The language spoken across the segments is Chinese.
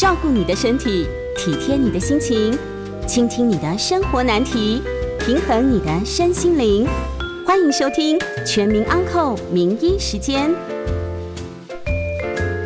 照顾你的身体，体贴你的心情，倾听你的生活难题，平衡你的身心灵。欢迎收听《全民安扣名医时间》。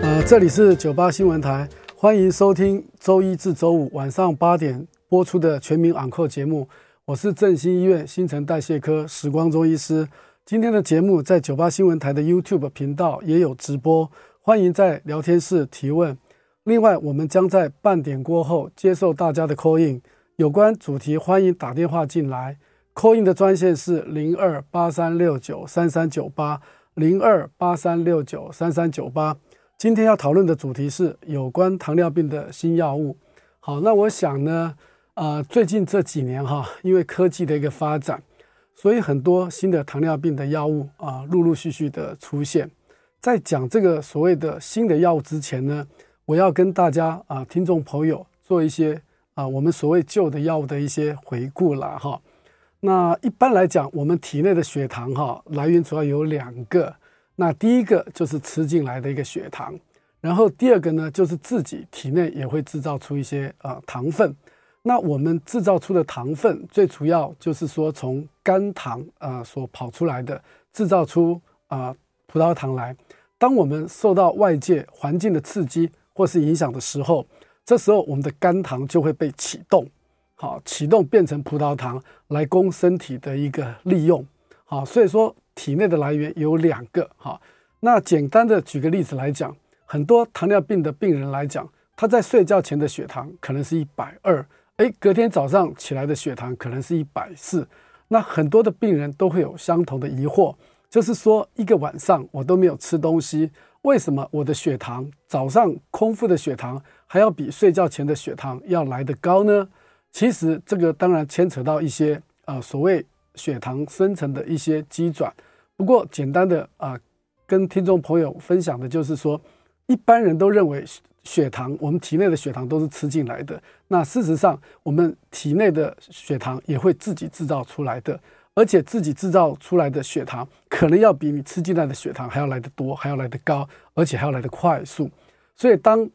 呃，这里是九八新闻台，欢迎收听周一至周五晚上八点播出的《全民安扣》节目。我是振兴医院新陈代谢科时光中医师。今天的节目在九八新闻台的 YouTube 频道也有直播，欢迎在聊天室提问。另外，我们将在半点过后接受大家的 call in，有关主题欢迎打电话进来。call in 的专线是零二八三六九三三九八零二八三六九三三九八。今天要讨论的主题是有关糖尿病的新药物。好，那我想呢，呃，最近这几年哈，因为科技的一个发展，所以很多新的糖尿病的药物啊，陆陆续续的出现。在讲这个所谓的新的药物之前呢，我要跟大家啊，听众朋友做一些啊，我们所谓旧的药物的一些回顾了哈。那一般来讲，我们体内的血糖哈，来源主要有两个。那第一个就是吃进来的一个血糖，然后第二个呢，就是自己体内也会制造出一些啊糖分。那我们制造出的糖分，最主要就是说从肝糖啊所跑出来的，制造出啊葡萄糖来。当我们受到外界环境的刺激或是影响的时候，这时候我们的肝糖就会被启动，好，启动变成葡萄糖来供身体的一个利用。好，所以说体内的来源有两个。好，那简单的举个例子来讲，很多糖尿病的病人来讲，他在睡觉前的血糖可能是一百二。诶，隔天早上起来的血糖可能是一百四，那很多的病人都会有相同的疑惑，就是说一个晚上我都没有吃东西，为什么我的血糖早上空腹的血糖还要比睡觉前的血糖要来得高呢？其实这个当然牵扯到一些呃所谓血糖生成的一些机转，不过简单的啊、跟听众朋友分享的就是说，一般人都认为。血糖，我们体内的血糖都是吃进来的。那事实上，我们体内的血糖也会自己制造出来的，而且自己制造出来的血糖可能要比你吃进来的血糖还要来得多，还要来得高，而且还要来得快速。所以，当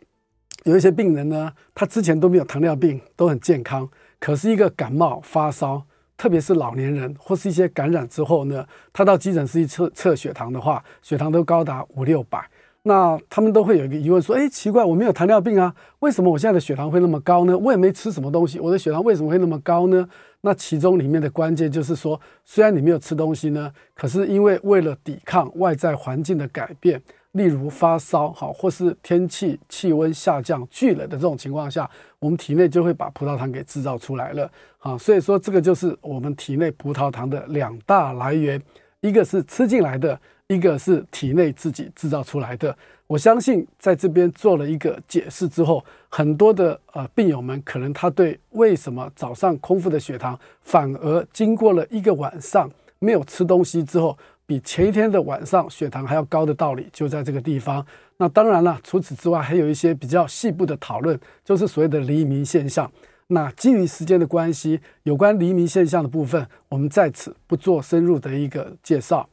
有一些病人呢，他之前都没有糖尿病，都很健康，可是一个感冒发烧，特别是老年人或是一些感染之后呢，他到急诊室一测测血糖的话，血糖都高达五六百。那他们都会有一个疑问，说：“诶，奇怪，我没有糖尿病啊，为什么我现在的血糖会那么高呢？我也没吃什么东西，我的血糖为什么会那么高呢？”那其中里面的关键就是说，虽然你没有吃东西呢，可是因为为了抵抗外在环境的改变，例如发烧，哈，或是天气气温下降、剧冷的这种情况下，我们体内就会把葡萄糖给制造出来了，好，所以说这个就是我们体内葡萄糖的两大来源，一个是吃进来的。一个是体内自己制造出来的，我相信在这边做了一个解释之后，很多的呃病友们可能他对为什么早上空腹的血糖反而经过了一个晚上没有吃东西之后，比前一天的晚上血糖还要高的道理就在这个地方。那当然了，除此之外还有一些比较细部的讨论，就是所谓的黎明现象。那基于时间的关系，有关黎明现象的部分，我们在此不做深入的一个介绍。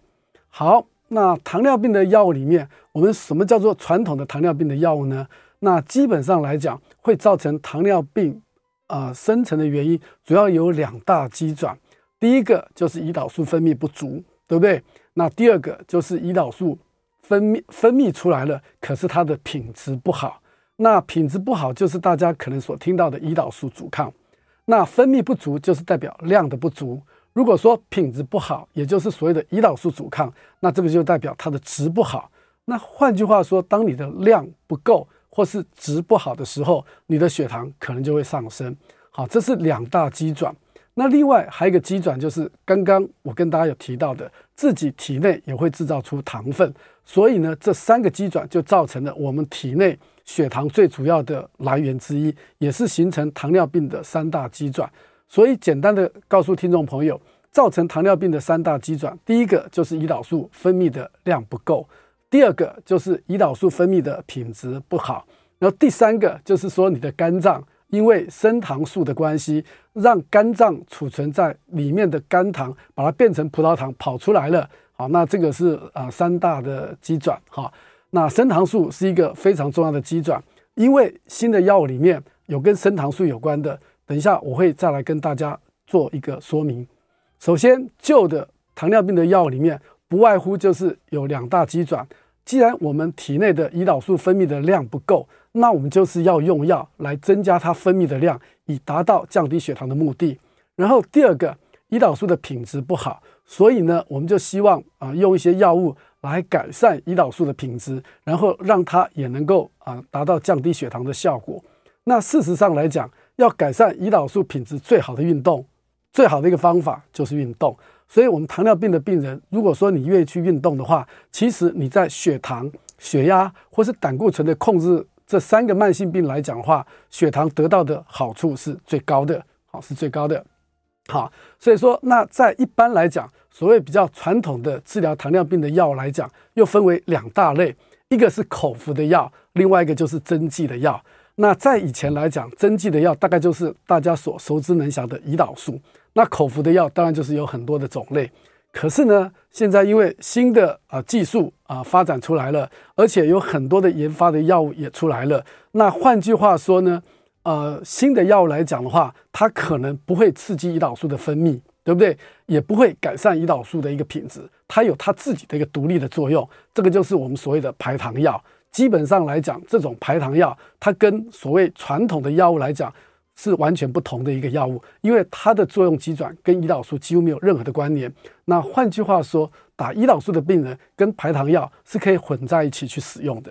好。那糖尿病的药物里面，我们什么叫做传统的糖尿病的药物呢？那基本上来讲，会造成糖尿病啊、呃、生成的原因，主要有两大机转。第一个就是胰岛素分泌不足，对不对？那第二个就是胰岛素分泌分泌出来了，可是它的品质不好。那品质不好，就是大家可能所听到的胰岛素阻抗。那分泌不足，就是代表量的不足。如果说品质不好，也就是所谓的胰岛素阻抗，那这个就代表它的值不好。那换句话说，当你的量不够或是值不好的时候，你的血糖可能就会上升。好，这是两大机转。那另外还有一个机转，就是刚刚我跟大家有提到的，自己体内也会制造出糖分。所以呢，这三个机转就造成了我们体内血糖最主要的来源之一，也是形成糖尿病的三大机转。所以，简单的告诉听众朋友，造成糖尿病的三大机转，第一个就是胰岛素分泌的量不够，第二个就是胰岛素分泌的品质不好，然后第三个就是说你的肝脏因为升糖素的关系，让肝脏储存在里面的肝糖把它变成葡萄糖跑出来了。好，那这个是啊三大的机转哈。那升糖素是一个非常重要的机转，因为新的药物里面有跟升糖素有关的，等一下我会再来跟大家做一个说明。首先，旧的糖尿病的药里面，不外乎就是有两大基转。既然我们体内的胰岛素分泌的量不够，那我们就是要用药来增加它分泌的量，以达到降低血糖的目的。然后第二个，胰岛素的品质不好，所以呢，我们就希望啊、用一些药物来改善胰岛素的品质，然后让它也能够啊、达到降低血糖的效果。那事实上来讲，要改善胰岛素品质最好的运动。最好的一个方法就是运动，所以，我们糖尿病的病人，如果说你愿意去运动的话，其实你在血糖、血压或是胆固醇的控制这三个慢性病来讲的话，血糖得到的好处是最高的，好，是最高的。好，所以说，那在一般来讲，所谓比较传统的治疗糖尿病的药来讲，又分为两大类，一个是口服的药，另外一个就是针剂的药。那在以前来讲，针剂的药大概就是大家所熟知能详的胰岛素。那口服的药当然就是有很多的种类，可是呢，现在因为新的啊、技术啊、发展出来了，而且有很多的研发的药物也出来了。那换句话说呢，呃，新的药物来讲的话，它可能不会刺激胰岛素的分泌，对不对？也不会改善胰岛素的一个品质，它有它自己的一个独立的作用。这个就是我们所谓的排糖药。基本上来讲，这种排糖药它跟所谓传统的药物来讲。是完全不同的一个药物，因为它的作用机转跟胰岛素几乎没有任何的关联。那换句话说，打胰岛素的病人跟排糖药是可以混在一起去使用的。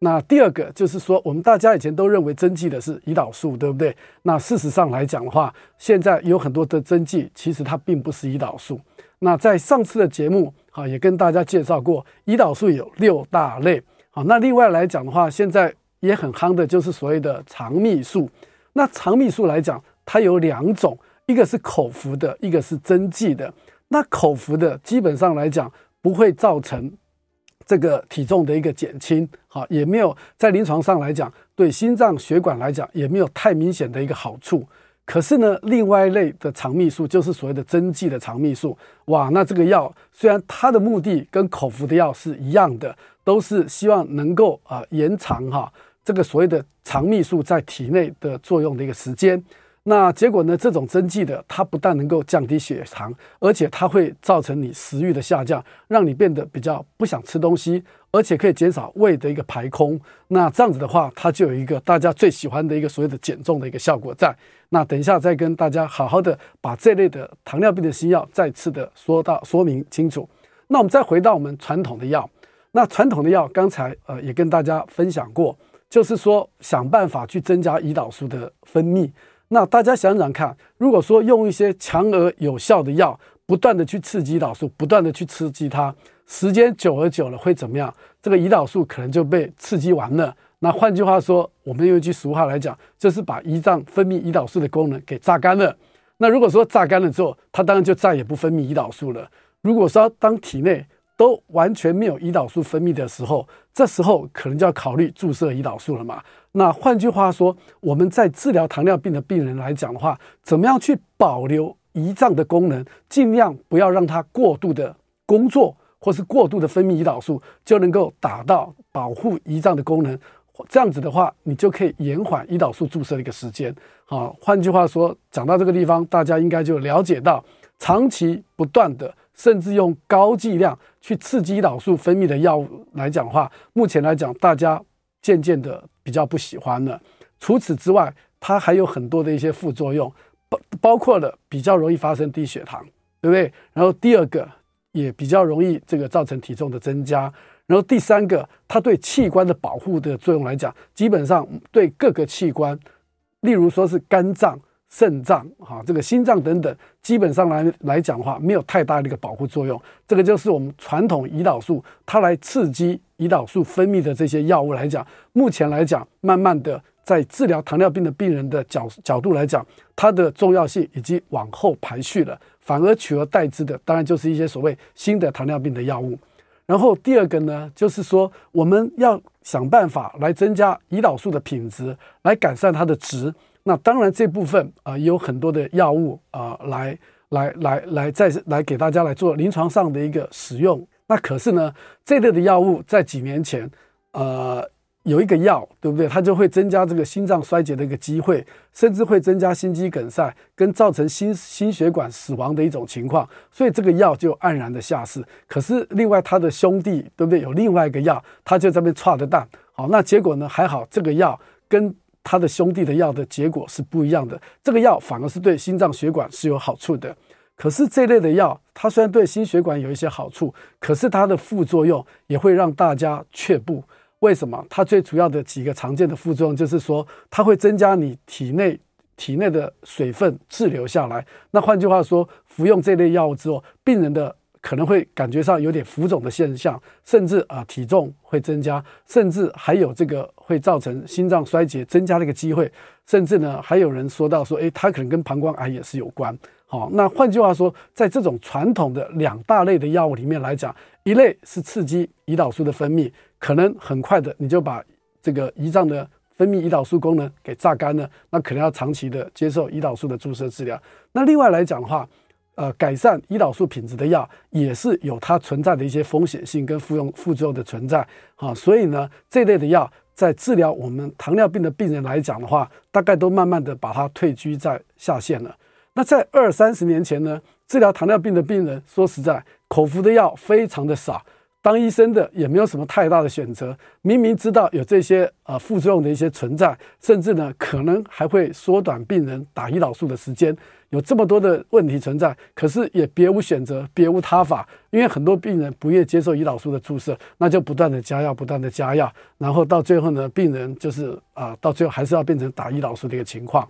那第二个就是说，我们大家以前都认为针剂的是胰岛素，对不对？那事实上来讲的话，现在有很多的针剂其实它并不是胰岛素。那在上次的节目啊，也跟大家介绍过，胰岛素有六大类。好，那另外来讲的话，现在也很夯的就是所谓的肠泌素。那肠泌素来讲，它有两种，一个是口服的，一个是针剂的。那口服的基本上来讲，不会造成这个体重的一个减轻，好，也没有在临床上来讲，对心脏血管来讲也没有太明显的一个好处。可是呢，另外一类的肠泌素就是所谓的针剂的肠泌素，哇，那这个药虽然它的目的跟口服的药是一样的，都是希望能够啊、延长哈。这个所谓的肠泌素在体内的作用的一个时间，那结果呢？这种针剂的，它不但能够降低血糖，而且它会造成你食欲的下降，让你变得比较不想吃东西，而且可以减少胃的一个排空。那这样子的话，它就有一个大家最喜欢的一个所谓的减重的一个效果在。那等一下再跟大家好好的把这类的糖尿病的新药再次的说到说明清楚。那我们再回到我们传统的药，那传统的药刚才呃也跟大家分享过。就是说，想办法去增加胰岛素的分泌。那大家想想看，如果说用一些强而有效的药，不断的去刺激胰岛素，不断的去刺激它，时间久而久了会怎么样？这个胰岛素可能就被刺激完了。那换句话说，我们用一句俗话来讲，就是把胰脏分泌胰岛素的功能给榨干了。那如果说榨干了之后，它当然就再也不分泌胰岛素了。如果说当体内都完全没有胰岛素分泌的时候，这时候可能就要考虑注射胰岛素了嘛。那换句话说，我们在治疗糖尿病的病人来讲的话，怎么样去保留胰脏的功能，尽量不要让它过度的工作，或是过度的分泌胰岛素，就能够达到保护胰脏的功能。这样子的话，你就可以延缓胰岛素注射的一个时间。好，换句话说，讲到这个地方，大家应该就了解到，长期不断的。甚至用高剂量去刺激胰岛素分泌的药物来讲话，目前来讲，大家渐渐的比较不喜欢了。除此之外，它还有很多的一些副作用，包包括了比较容易发生低血糖，对不对？然后第二个也比较容易这个造成体重的增加。然后第三个，它对器官的保护的作用来讲，基本上对各个器官，例如说是肝脏。肾脏哈，这个心脏等等，基本上来来讲的话，没有太大的一个保护作用。这个就是我们传统胰岛素，它来刺激胰岛素分泌的这些药物来讲，目前来讲，慢慢的在治疗糖尿病的病人的角角度来讲，它的重要性已经往后排序了，反而取而代之的，当然就是一些所谓新的糖尿病的药物。然后第二个呢，就是说我们要想办法来增加胰岛素的品质，来改善它的值。那当然，这部分啊、呃、有很多的药物啊、来来来来再来给大家来做临床上的一个使用。那可是呢，这类的药物在几年前，呃，有一个药，对不对？它就会增加这个心脏衰竭的一个机会，甚至会增加心肌梗塞跟造成心心血管死亡的一种情况，所以这个药就黯然的下市。可是另外他的兄弟，对不对？有另外一个药，他就在那边剉的蛋。好，那结果呢？还好，这个药跟他的兄弟的药的结果是不一样的。这个药反而是对心脏血管是有好处的。可是这类的药，它虽然对心血管有一些好处，可是它的副作用也会让大家却步。为什么？它最主要的几个常见的副作用就是说，它会增加你体内体内的水分滞留下来。那换句话说，服用这类药物之后，病人的可能会感觉上有点浮肿的现象，甚至啊体重会增加，甚至还有这个会造成心脏衰竭增加的一个机会。甚至呢，还有人说到说，诶，它可能跟膀胱癌也是有关。好，那换句话说，在这种传统的两大类的药物里面来讲，一类是刺激胰岛素的分泌。可能很快的，你就把这个胰脏的分泌胰岛素功能给榨干了，那可能要长期的接受胰岛素的注射治疗。那另外来讲的话，呃，改善胰岛素品质的药也是有它存在的一些风险性跟副用副作用的存在啊。所以呢，这类的药在治疗我们糖尿病的病人来讲的话，大概都慢慢的把它退居在下线了。那在二三十年前呢，治疗糖尿病的病人，说实在，口服的药非常的少。当医生的也没有什么太大的选择，明明知道有这些呃副作用的一些存在，甚至呢可能还会缩短病人打胰岛素的时间，有这么多的问题存在，可是也别无选择，别无他法，因为很多病人不愿接受胰岛素的注射，那就不断的加药，不断的加药，然后到最后呢，病人就是啊、到最后还是要变成打胰岛素的一个情况。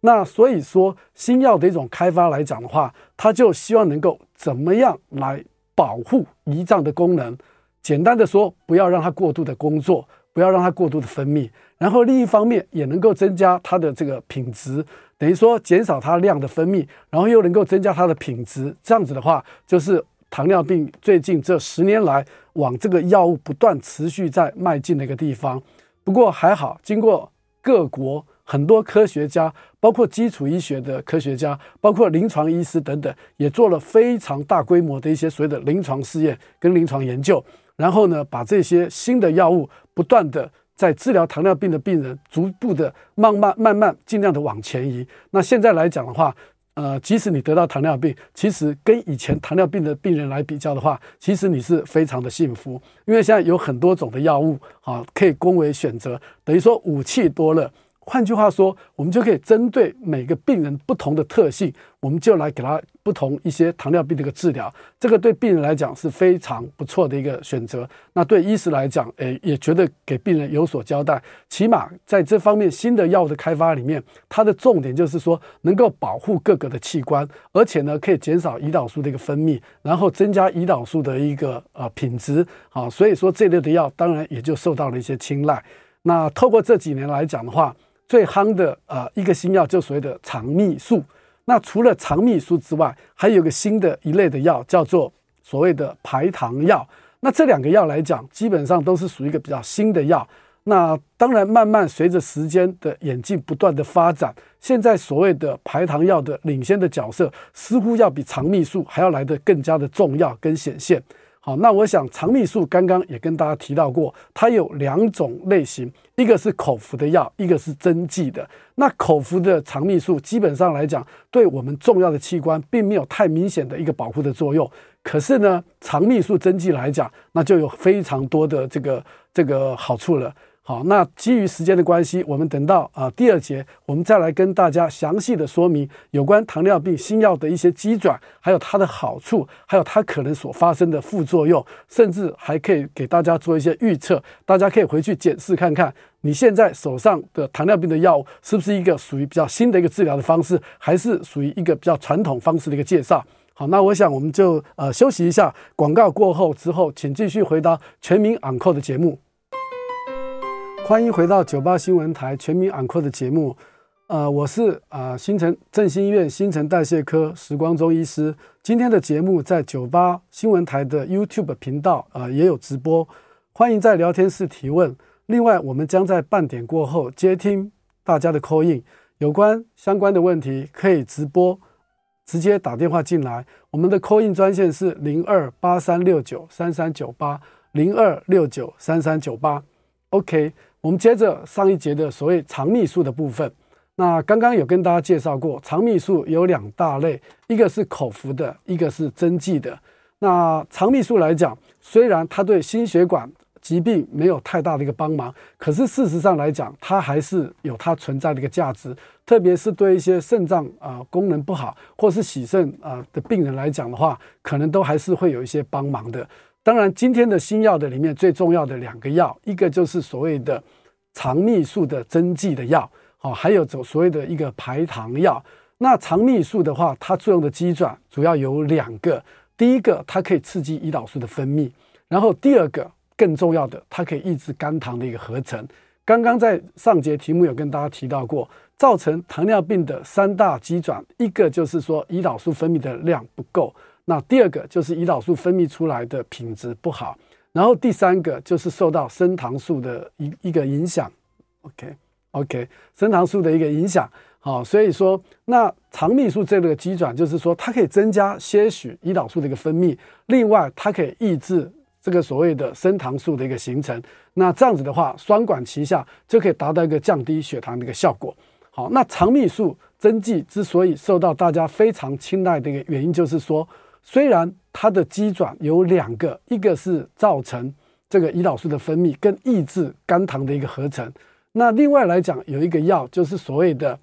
那所以说，新药的一种开发来讲的话，他就希望能够怎么样来。保护胰脏的功能，简单的说，不要让它过度的工作，不要让它过度的分泌，然后另一方面也能够增加它的这个品质，等于说减少它量的分泌，然后又能够增加它的品质。这样子的话，就是糖尿病最近这十年来往这个药物不断持续在迈进的一个地方。不过还好，经过各国。很多科学家，包括基础医学的科学家，包括临床医师等等，也做了非常大规模的一些所谓的临床试验跟临床研究。然后呢，把这些新的药物不断的在治疗糖尿病的病人，逐步的慢慢慢慢尽量的往前移。那现在来讲的话，呃，即使你得到糖尿病，其实跟以前糖尿病的病人来比较的话，其实你是非常的幸福，因为现在有很多种的药物啊，可以供为选择，等于说武器多了。换句话说，我们就可以针对每个病人不同的特性，我们就来给他不同一些糖尿病的一个治疗。这个对病人来讲是非常不错的一个选择。那对医师来讲，诶，也觉得给病人有所交代。起码在这方面新的药物的开发里面，它的重点就是说能够保护各个的器官，而且呢可以减少胰岛素的一个分泌，然后增加胰岛素的一个呃品质。好，所以说这类的药当然也就受到了一些青睐。那透过这几年来讲的话，最夯的呃一个新药就所谓的肠泌素，那除了肠泌素之外，还有个新的一类的药叫做所谓的排糖药。那这两个药来讲，基本上都是属于一个比较新的药。那当然，慢慢随着时间的演进不断的发展，现在所谓的排糖药的领先的角色，似乎要比肠泌素还要来得更加的重要跟显现。好，那我想肠泌素刚刚也跟大家提到过，它有两种类型，一个是口服的药，一个是针剂的。那口服的肠泌素基本上来讲，对我们重要的器官并没有太明显的一个保护的作用。可是呢，肠泌素针剂来讲，那就有非常多的这个这个好处了。好，那基于时间的关系，我们等到啊第二节，我们再来跟大家详细的说明有关糖尿病新药的一些机转，还有它的好处，还有它可能所发生的副作用，甚至还可以给大家做一些预测。大家可以回去检视看看，你现在手上的糖尿病的药物是不是一个属于比较新的一个治疗的方式，还是属于一个比较传统方式的一个介绍。好，那我想我们就呃休息一下，广告过后之后，请继续回到全民昂扣的节目。欢迎回到九八新闻台全民昂扣的节目，呃，我是啊、呃、新城振兴医院新陈代谢科时光中医师。今天的节目在九八新闻台的 YouTube 频道啊、呃、也有直播，欢迎在聊天室提问。另外，我们将在半点过后接听大家的 call in，有关相关的问题可以直播直接打电话进来。我们的 call in 专线是零二八三六九三三九八零二六九三三九八。OK。我们接着上一节的所谓肠泌素的部分。那刚刚有跟大家介绍过，肠泌素有两大类，一个是口服的，一个是针剂的。那肠泌素来讲，虽然它对心血管疾病没有太大的一个帮忙，可是事实上来讲，它还是有它存在的一个价值，特别是对一些肾脏啊、功能不好或是洗肾啊的病人来讲的话，可能都还是会有一些帮忙的。当然，今天的新药的里面最重要的两个药，一个就是所谓的肠泌素的针剂的药。哦，还有走所谓的一个排糖药。那肠泌素的话，它作用的机转主要有两个。第一个，它可以刺激胰岛素的分泌；然后第二个，更重要的，它可以抑制肝糖的一个合成。刚刚在上节题目有跟大家提到过，造成糖尿病的三大机转，一个就是说胰岛素分泌的量不够；那第二个就是胰岛素分泌出来的品质不好；然后第三个就是受到升糖素的一一个影响。OK。OK，升糖素的一个影响，好，所以说那肠泌素这个机转，就是说它可以增加些许胰岛素的一个分泌，另外它可以抑制这个所谓的升糖素的一个形成。那这样子的话，双管齐下就可以达到一个降低血糖的一个效果。好，那肠泌素针剂之所以受到大家非常青睐的一个原因，就是说虽然它的机转有两个，一个是造成这个胰岛素的分泌跟抑制肝糖的一个合成。那另外来讲，有一个药就是所谓的、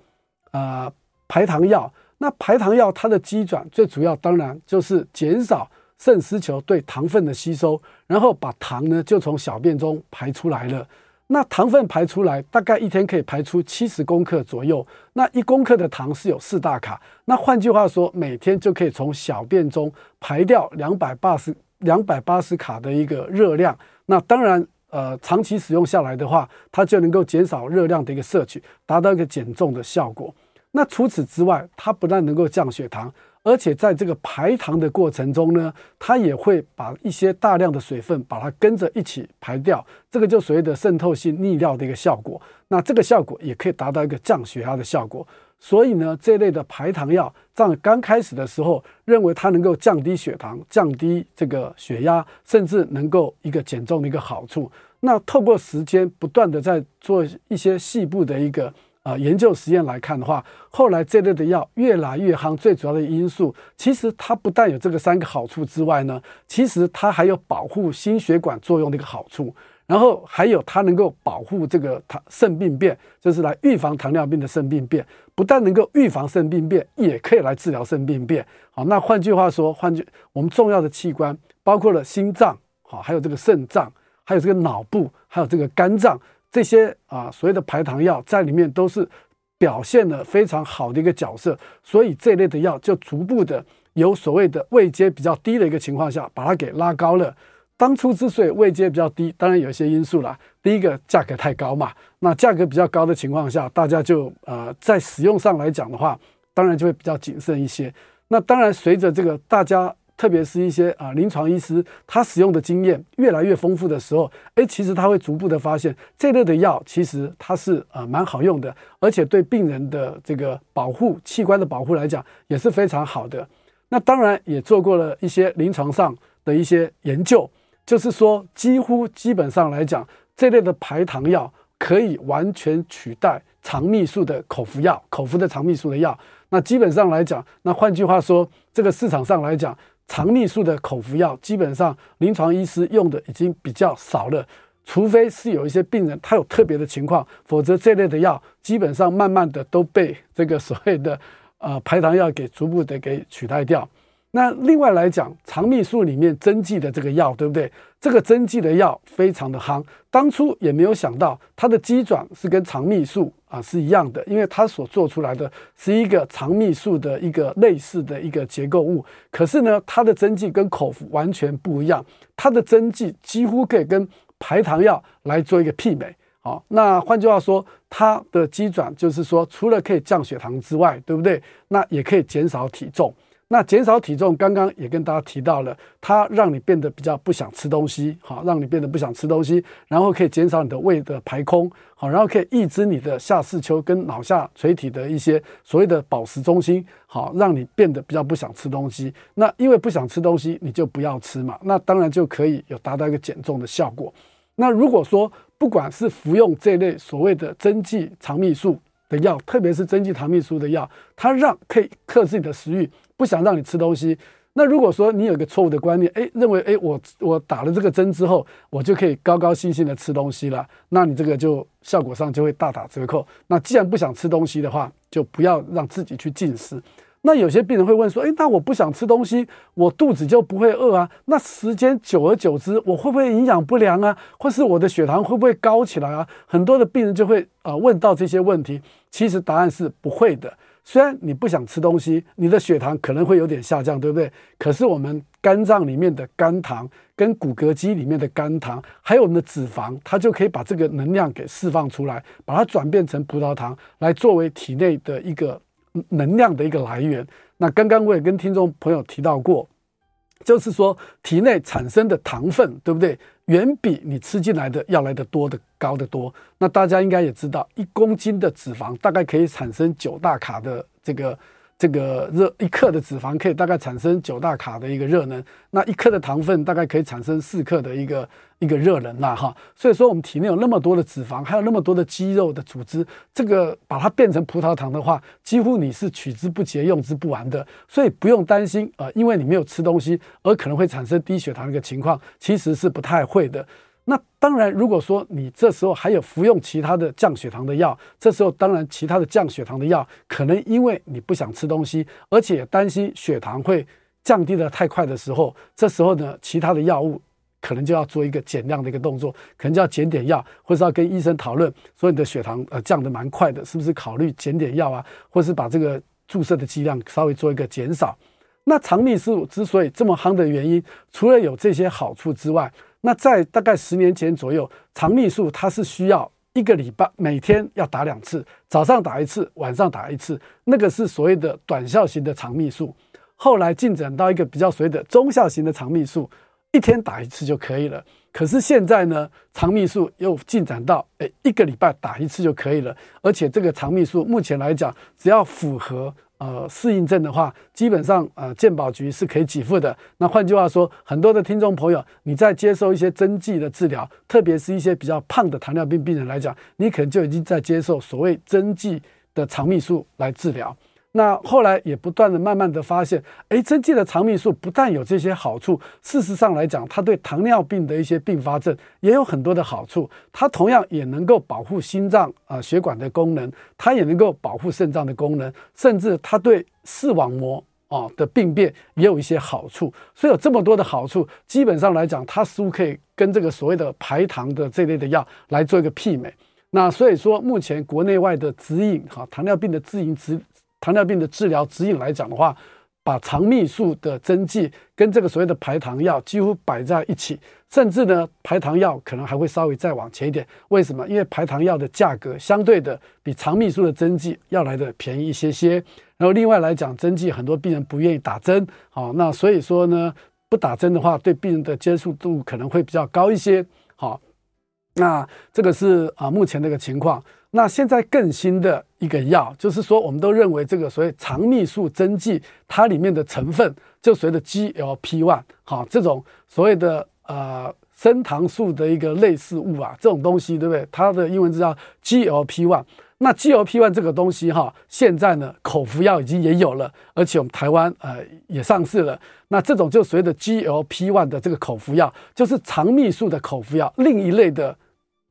呃、排糖药。那排糖药它的机转最主要当然就是减少肾丝球对糖分的吸收，然后把糖呢就从小便中排出来了。那糖分排出来，大概一天可以排出七十公克左右。那一公克的糖是有四大卡。那换句话说，每天就可以从小便中排掉两百八十两百八十卡的一个热量。那当然。呃，长期使用下来的话，它就能够减少热量的一个摄取，达到一个减重的效果。那除此之外，它不但能够降血糖，而且在这个排糖的过程中呢，它也会把一些大量的水分把它跟着一起排掉，这个就所谓的渗透性利尿的一个效果。那这个效果也可以达到一个降血压的效果。所以呢，这类的排糖药，在刚开始的时候，认为它能够降低血糖、降低这个血压，甚至能够一个减重的一个好处。那透过时间不断的在做一些细部的一个呃研究实验来看的话，后来这类的药越来越夯。最主要的因素，其实它不但有这个三个好处之外呢，其实它还有保护心血管作用的一个好处。然后还有它能够保护这个糖肾病变，就是来预防糖尿病的肾病变。不但能够预防肾病变，也可以来治疗肾病变。好，那换句话说，换句我们重要的器官包括了心脏，好，还有这个肾脏，还有这个脑部，还有这个肝脏，这些啊所谓的排糖药在里面都是表现了非常好的一个角色。所以这类的药就逐步的由所谓的位阶比较低的一个情况下，把它给拉高了。当初之所以位阶比较低，当然有一些因素啦。第一个价格太高嘛，那价格比较高的情况下，大家就呃在使用上来讲的话，当然就会比较谨慎一些。那当然随着这个大家，特别是一些啊临床医师，他使用的经验越来越丰富的时候，诶，其实他会逐步的发现这类的药其实它是呃蛮好用的，而且对病人的这个保护器官的保护来讲也是非常好的。那当然也做过了一些临床上的一些研究。就是说，几乎基本上来讲，这类的排糖药可以完全取代肠泌素的口服药，口服的肠泌素的药。那基本上来讲，那换句话说，这个市场上来讲，肠泌素的口服药基本上临床医师用的已经比较少了，除非是有一些病人他有特别的情况，否则这类的药基本上慢慢的都被这个所谓的呃排糖药给逐步的给取代掉。那另外来讲，肠泌素里面针剂的这个药，对不对？这个针剂的药非常的夯，当初也没有想到它的机转是跟肠泌素啊是一样的，因为它所做出来的是一个肠泌素的一个类似的一个结构物。可是呢，它的针剂跟口服完全不一样，它的针剂几乎可以跟排糖药来做一个媲美。好，那换句话说，它的机转就是说，除了可以降血糖之外，对不对？那也可以减少体重。那减少体重，刚刚也跟大家提到了，它让你变得比较不想吃东西，好，让你变得不想吃东西，然后可以减少你的胃的排空，好，然后可以抑制你的下视丘跟脑下垂体的一些所谓的饱食中心，好，让你变得比较不想吃东西。那因为不想吃东西，你就不要吃嘛，那当然就可以有达到一个减重的效果。那如果说不管是服用这类所谓的针剂肠泌素的药，特别是针剂肠泌素的药，它让可以克制你的食欲，不想让你吃东西。那如果说你有一个错误的观念，哎，认为哎我我打了这个针之后，我就可以高高兴兴的吃东西了，那你这个就效果上就会大打折扣。那既然不想吃东西的话，就不要让自己去进食。那有些病人会问说，诶，那我不想吃东西，我肚子就不会饿啊？那时间久而久之，我会不会营养不良啊？或是我的血糖会不会高起来啊？很多的病人就会啊问到这些问题。其实答案是不会的。虽然你不想吃东西，你的血糖可能会有点下降，对不对？可是我们肝脏里面的肝糖跟骨骼肌里面的肝糖，还有我们的脂肪，它就可以把这个能量给释放出来，把它转变成葡萄糖，来作为体内的一个。能量的一个来源。那刚刚我也跟听众朋友提到过，就是说体内产生的糖分，对不对？远比你吃进来的要来的多的高得多。那大家应该也知道，一公斤的脂肪大概可以产生九大卡的这个。这个热一克的脂肪可以大概产生九大卡的一个热能，那一克的糖分大概可以产生四克的一个一个热能啦哈。所以说我们体内有那么多的脂肪，还有那么多的肌肉的组织，这个把它变成葡萄糖的话，几乎你是取之不竭、用之不完的。所以不用担心啊、因为你没有吃东西而可能会产生低血糖的一个情况，其实是不太会的。那当然，如果说你这时候还有服用其他的降血糖的药，这时候当然其他的降血糖的药可能因为你不想吃东西，而且担心血糖会降低得太快的时候，这时候呢，其他的药物可能就要做一个减量的一个动作，可能就要减点药，或是要跟医生讨论，说你的血糖呃降得蛮快的，是不是考虑减点药啊，或是把这个注射的剂量稍微做一个减少。那肠泌素之所以这么夯的原因，除了有这些好处之外，那在大概十年前左右，肠泌素它是需要一个礼拜每天要打两次，早上打一次，晚上打一次，那个是所谓的短效型的肠泌素。后来进展到一个比较所谓的中效型的肠泌素，一天打一次就可以了。可是现在呢，肠泌素又进展到诶一个礼拜打一次就可以了，而且这个肠泌素目前来讲，只要符合。呃，适应症的话，基本上呃，健保局是可以给付的。那换句话说，很多的听众朋友，你在接受一些针剂的治疗，特别是一些比较胖的糖尿病病人来讲，你可能就已经在接受所谓针剂的肠泌素来治疗。那后来也不断的、慢慢的发现，哎，针剂的肠泌素不但有这些好处，事实上来讲，它对糖尿病的一些并发症也有很多的好处。它同样也能够保护心脏啊、血管的功能，它也能够保护肾脏的功能，甚至它对视网膜啊的病变也有一些好处。所以有这么多的好处，基本上来讲，它似乎可以跟这个所谓的排糖的这类的药来做一个媲美。那所以说，目前国内外的指引哈，糖尿病的指引指。糖尿病的治疗指引来讲的话，把肠泌素的针剂跟这个所谓的排糖药几乎摆在一起，甚至呢，排糖药可能还会稍微再往前一点。为什么？因为排糖药的价格相对的比肠泌素的针剂要来的便宜一些些。然后另外来讲，针剂很多病人不愿意打针，好，那所以说呢，不打针的话，对病人的接受度可能会比较高一些。好，那这个是啊目前这个情况。那现在更新的一个药，就是说，我们都认为这个所谓肠泌素针剂，它里面的成分就随着 GLP-1，好，这种所谓的呃升糖素的一个类似物啊，这种东西，对不对？它的英文字叫 GLP-1。那 GLP-1 这个东西哈，现在呢口服药已经也有了，而且我们台湾呃也上市了。那这种就随着 GLP-1 的这个口服药，就是肠泌素的口服药，另一类的。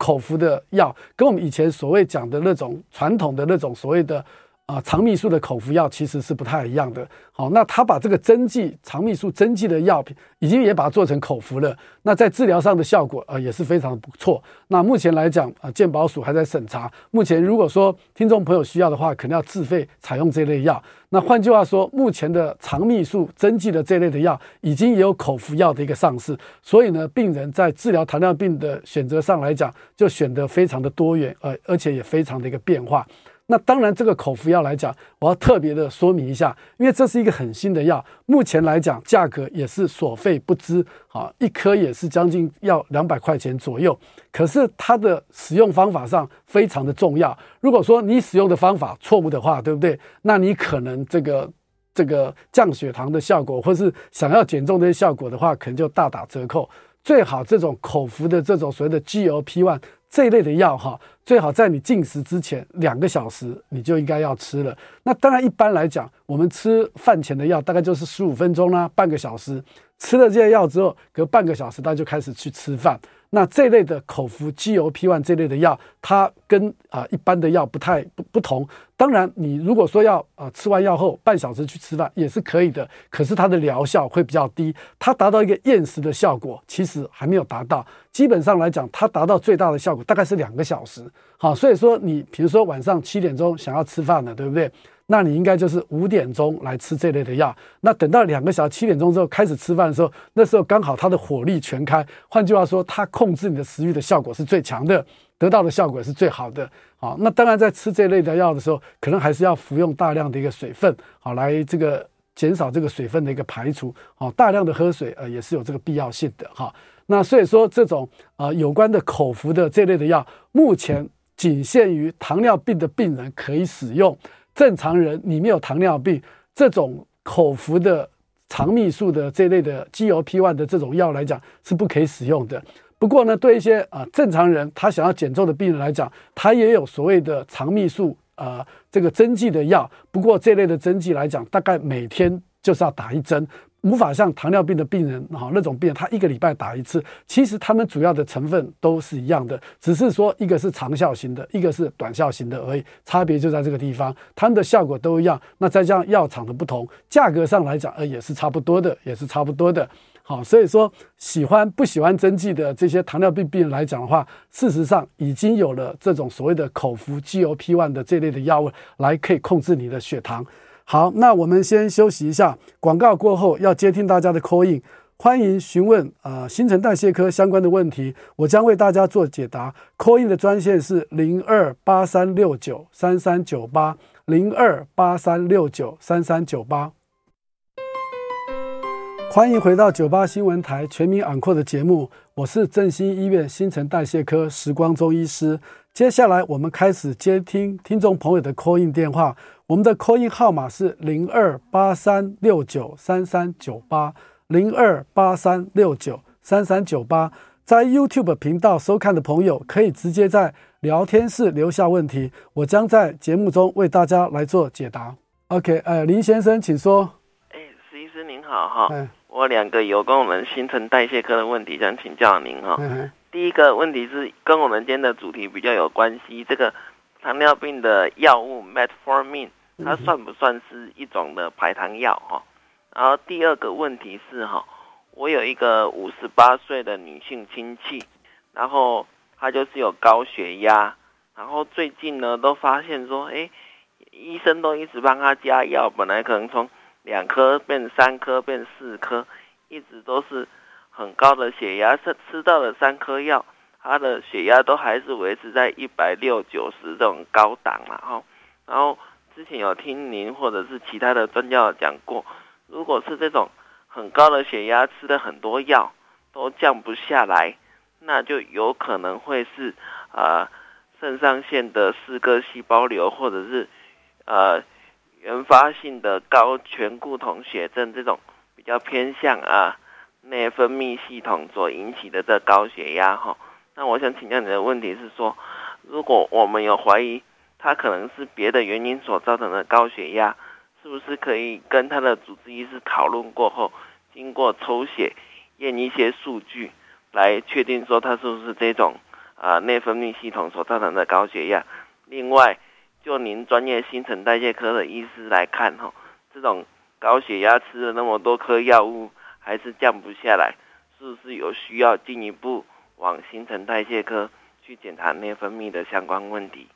口服的药跟我们以前所谓讲的那种传统的那种所谓的啊肠泌素的口服药其实是不太一样的。好，那他把这个针剂肠泌素针剂的药品已经也把它做成口服了。那在治疗上的效果啊也是非常不错。那目前来讲啊，健保署还在审查。目前如果说听众朋友需要的话，可能要自费采用这类药。那换句话说，目前的肠泌素针剂的这类的药已经也有口服药的一个上市，所以呢，病人在治疗糖尿病的选择上来讲，就选得非常的多元，呃，而且也非常的一个变化。那当然，这个口服药来讲，我要特别的说明一下，因为这是一个很新的药，目前来讲价格也是所费不貲，啊，一颗也是将近要两百块钱左右。可是它的使用方法上非常的重要，如果说你使用的方法错误的话，对不对？那你可能这个这个降血糖的效果，或是想要减重的效果的话，可能就大打折扣。最好这种口服的这种所谓的 GLP-1 这一类的药哈，最好在你进食之前两个小时你就应该要吃了。那当然一般来讲，我们吃饭前的药大概就是十五分钟啦，半个小时。吃了这些药之后，隔半个小时大家就开始去吃饭。那这类的口服 GLP-1 这类的药，它跟啊、一般的药不太不不同。当然，你如果说要啊、吃完药后半小时去吃饭也是可以的，可是它的疗效会比较低，它达到一个厌食的效果，其实还没有达到。基本上来讲，它达到最大的效果大概是两个小时。好，所以说你比如说晚上七点钟想要吃饭了，对不对？那你应该就是五点钟来吃这类的药。那等到两个小时七点钟之后开始吃饭的时候，那时候刚好它的火力全开。换句话说，它控制你的食欲的效果是最强的，得到的效果是最好的。好，那当然在吃这类的药的时候，可能还是要服用大量的一个水分，好来这个减少这个水分的一个排除。好，大量的喝水呃也是有这个必要性的哈。那所以说这种啊有关的口服的这类的药，目前仅限于糖尿病的病人可以使用。正常人，你没有糖尿病，这种口服的肠泌素的这类的 GLP-1 的这种药来讲是不可以使用的。不过呢，对一些啊正常人，他想要减重的病人来讲，他也有所谓的肠泌素啊这个针剂的药。不过这类的针剂来讲，大概每天就是要打一针。无法像糖尿病的病人哈那种病人，他一个礼拜打一次。其实他们主要的成分都是一样的，只是说一个是长效型的，一个是短效型的而已，差别就在这个地方。他们的效果都一样，那再加上药厂的不同，价格上来讲呃也是差不多的，也是差不多的。好，所以说喜欢不喜欢针剂的这些糖尿病病人来讲的话，事实上已经有了这种所谓的口服 GLP-1 的这类的药物来可以控制你的血糖。好，那我们先休息一下。广告过后要接听大家的 call in，欢迎询问啊、呃、新陈代谢科相关的问题，我将为大家做解答。call in 的专线是零二八三六九三三九八零二八三六九三三九八。欢迎回到九八新闻台全民昂扣的节目，我是振兴医院新陈代谢科时光中医师。接下来我们开始接听听众朋友的 call in 电话。我们的 call in 号码是零二八三六九三三九八零二八三六九三三九八，在 YouTube 频道收看的朋友可以直接在聊天室留下问题，我将在节目中为大家来做解答。OK，呃，林先生，请说。哎，石医师您好哈，哎、我两个有关我们新陈代谢科的问题想请教您哈。哎、第一个问题是跟我们今天的主题比较有关系，这个糖尿病的药物 Metformin。它算不算是一种的排糖药哈？然后第二个问题是哈，我有一个五十八岁的女性亲戚，然后她就是有高血压，然后最近呢都发现说，哎，医生都一直帮她加药，本来可能从两颗变三颗变四颗，一直都是很高的血压，吃吃到了三颗药，她的血压都还是维持在一百六九十这种高档了哈，然后。之前有听您或者是其他的专家讲过，如果是这种很高的血压，吃了很多药都降不下来，那就有可能会是呃肾上腺的四个细胞瘤，或者是呃原发性的高醛固酮血症这种比较偏向啊内分泌系统所引起的这高血压哈。那我想请教你的问题是说，如果我们有怀疑。他可能是别的原因所造成的高血压，是不是可以跟他的主治医师讨论过后，经过抽血验一些数据，来确定说他是不是这种啊内分泌系统所造成的高血压？另外，就您专业新陈代谢科的医师来看哈，这种高血压吃了那么多颗药物还是降不下来，是不是有需要进一步往新陈代谢科去检查内分泌的相关问题？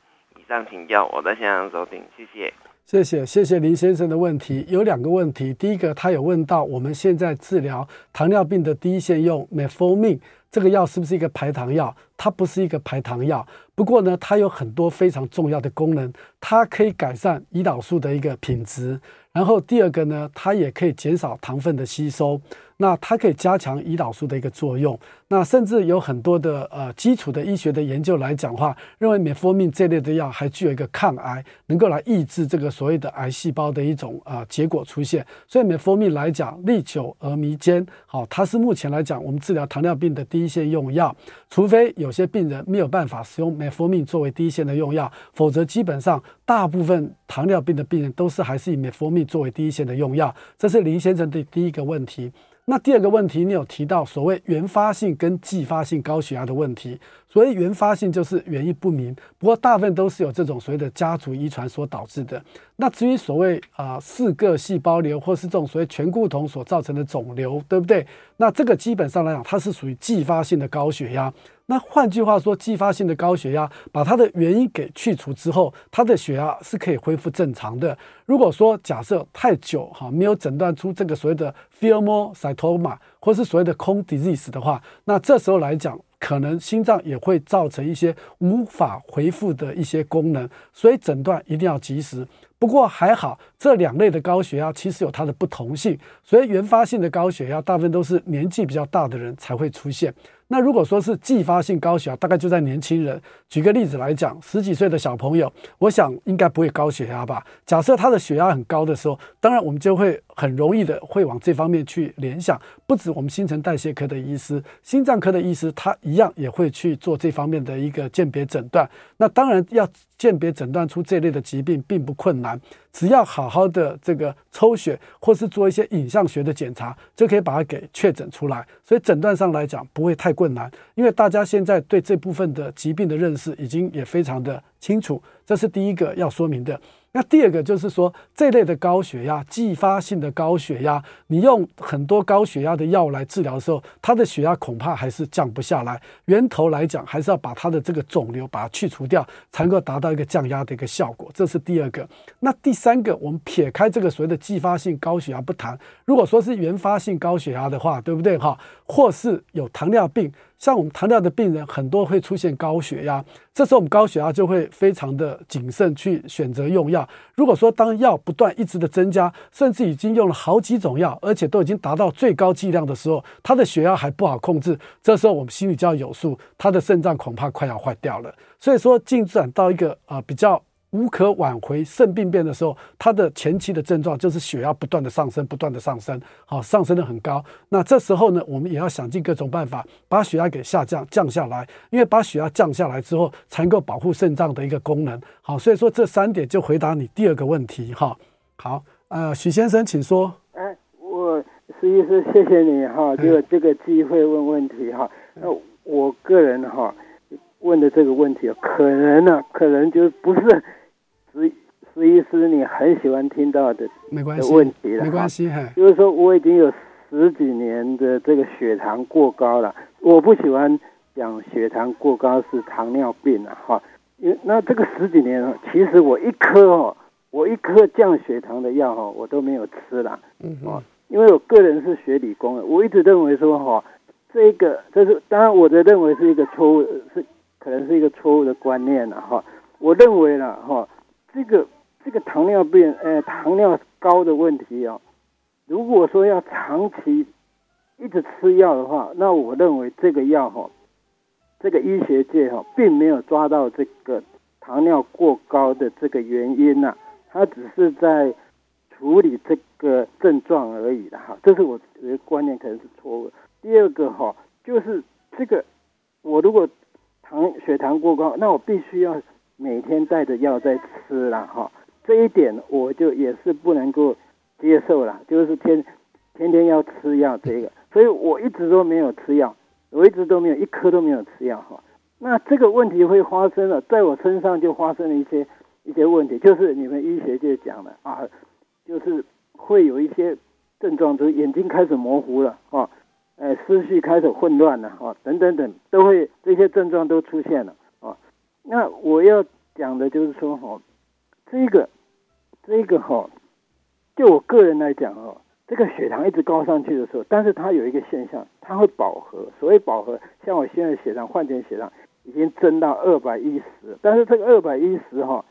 上请教，我在现场收听，谢谢，谢谢，谢谢林先生的问题。有两个问题，第一个，他有问到我们现在治疗糖尿病的第一线用 Metformin 这个药是不是一个排糖药？它不是一个排糖药，不过呢，它有很多非常重要的功能，它可以改善胰岛素的一个品质，然后第二个呢，它也可以减少糖分的吸收。那它可以加强胰岛素的一个作用，那甚至有很多的呃基础的医学的研究来讲的话，认为 metformin 这类的药还具有一个抗癌，能够来抑制这个所谓的癌细胞的一种啊、结果出现。所以 metformin 来讲，历久而弥坚，好，它是目前来讲我们治疗糖尿病的第一线用药。除非有些病人没有办法使用 metformin 作为第一线的用药，否则基本上大部分糖尿病的病人都是还是以美福命作为第一线的用药。这是林先生的第一个问题。那第二个问题，你有提到所谓原发性跟继发性高血压的问题。所谓原发性就是原因不明，不过大部分都是有这种所谓的家族遗传所导致的。那至于所谓啊四个细胞瘤或是这种所谓醛固酮所造成的肿瘤，对不对？那这个基本上来讲，它是属于继发性的高血压。那换句话说，继发性的高血压，把它的原因给去除之后，它的血压是可以恢复正常的。如果说假设太久哈没有诊断出这个所谓的 pheomocytoma 或是所谓的 Crohn's disease 的话，那这时候来讲，可能心脏也会造成一些无法恢复的一些功能，所以诊断一定要及时。不过还好，这两类的高血压其实有它的不同性，所以原发性的高血压大部分都是年纪比较大的人才会出现。那如果说是继发性高血压，大概就在年轻人。举个例子来讲，十几岁的小朋友，我想应该不会高血压吧？假设他的血压很高的时候，当然我们就会很容易的会往这方面去联想。不止我们新陈代谢科的医师，心脏科的医师，他一样也会去做这方面的一个鉴别诊断。那当然要鉴别诊断出这类的疾病并不困难。只要好好的这个抽血，或是做一些影像学的检查，就可以把它给确诊出来。所以诊断上来讲不会太困难，因为大家现在对这部分的疾病的认识已经也非常的清楚。这是第一个要说明的。那第二个就是说，这类的高血压、继发性的高血压，你用很多高血压的药来治疗的时候，它的血压恐怕还是降不下来。源头来讲，还是要把它的这个肿瘤把它去除掉，才能够达到一个降压的一个效果。这是第二个。那第三个，我们撇开这个所谓的继发性高血压不谈，如果说是原发性高血压的话，对不对哈？或是有糖尿病。像我们糖尿的病人，很多会出现高血压，这时候我们高血压就会非常的谨慎去选择用药。如果说当药不断一直的增加，甚至已经用了好几种药，而且都已经达到最高剂量的时候，他的血压还不好控制，这时候我们心里就要有数，他的肾脏恐怕快要坏掉了。所以说进展到一个啊、比较。无可挽回肾病变的时候，它的前期的症状就是血压不断的上升，不断的上升，好，上升的很高。那这时候呢，我们也要想尽各种办法把血压给下降降下来，因为把血压降下来之后，才能够保护肾脏的一个功能。好，所以说这三点就回答你第二个问题哈。好，呃，许先生，请说。哎，我施医师，谢谢你哈，就有这个机会问问题哈。那我个人哈问的这个问题，可能呢，可能就不是。施施医师，你很喜欢听到的没关系问题了，没关系哈，就是说我已经有十几年的这个血糖过高了，我不喜欢讲血糖过高是糖尿病了哈，因为那这个十几年，其实我一颗哦，我一颗降血糖的药哈，我都没有吃了，嗯哼，因为我个人是学理工的，我一直认为说哈，这个这是当然我的认为是一个错误，是可能是一个错误的观念了哈，我认为了哈。这个这个糖尿病，呃，糖尿高的问题哦，如果说要长期一直吃药的话，那我认为这个药哈，这个医学界哈，并没有抓到这个糖尿过高的这个原因呐，它只是在处理这个症状而已的哈，这是我的观念可能是错误。第二个哈，就是这个我如果糖血糖过高，那我必须要。每天带着药在吃了哈，这一点我就也是不能够接受了，就是天天天要吃药这个，所以我一直都没有吃药，我一直都没有一颗都没有吃药哈。那这个问题会发生了，在我身上就发生了一些一些问题，就是你们医学界讲的啊，就是会有一些症状，就是眼睛开始模糊了啊，呃，思绪开始混乱了啊，等等等，都会这些症状都出现了。那我要讲的就是说哈，这个这个哈，就我个人来讲哦，这个血糖一直高上去的时候，但是它有一个现象，它会饱和。所谓饱和，像我现在血糖，换成血糖已经增到二百一十，但是这个二百一十哈，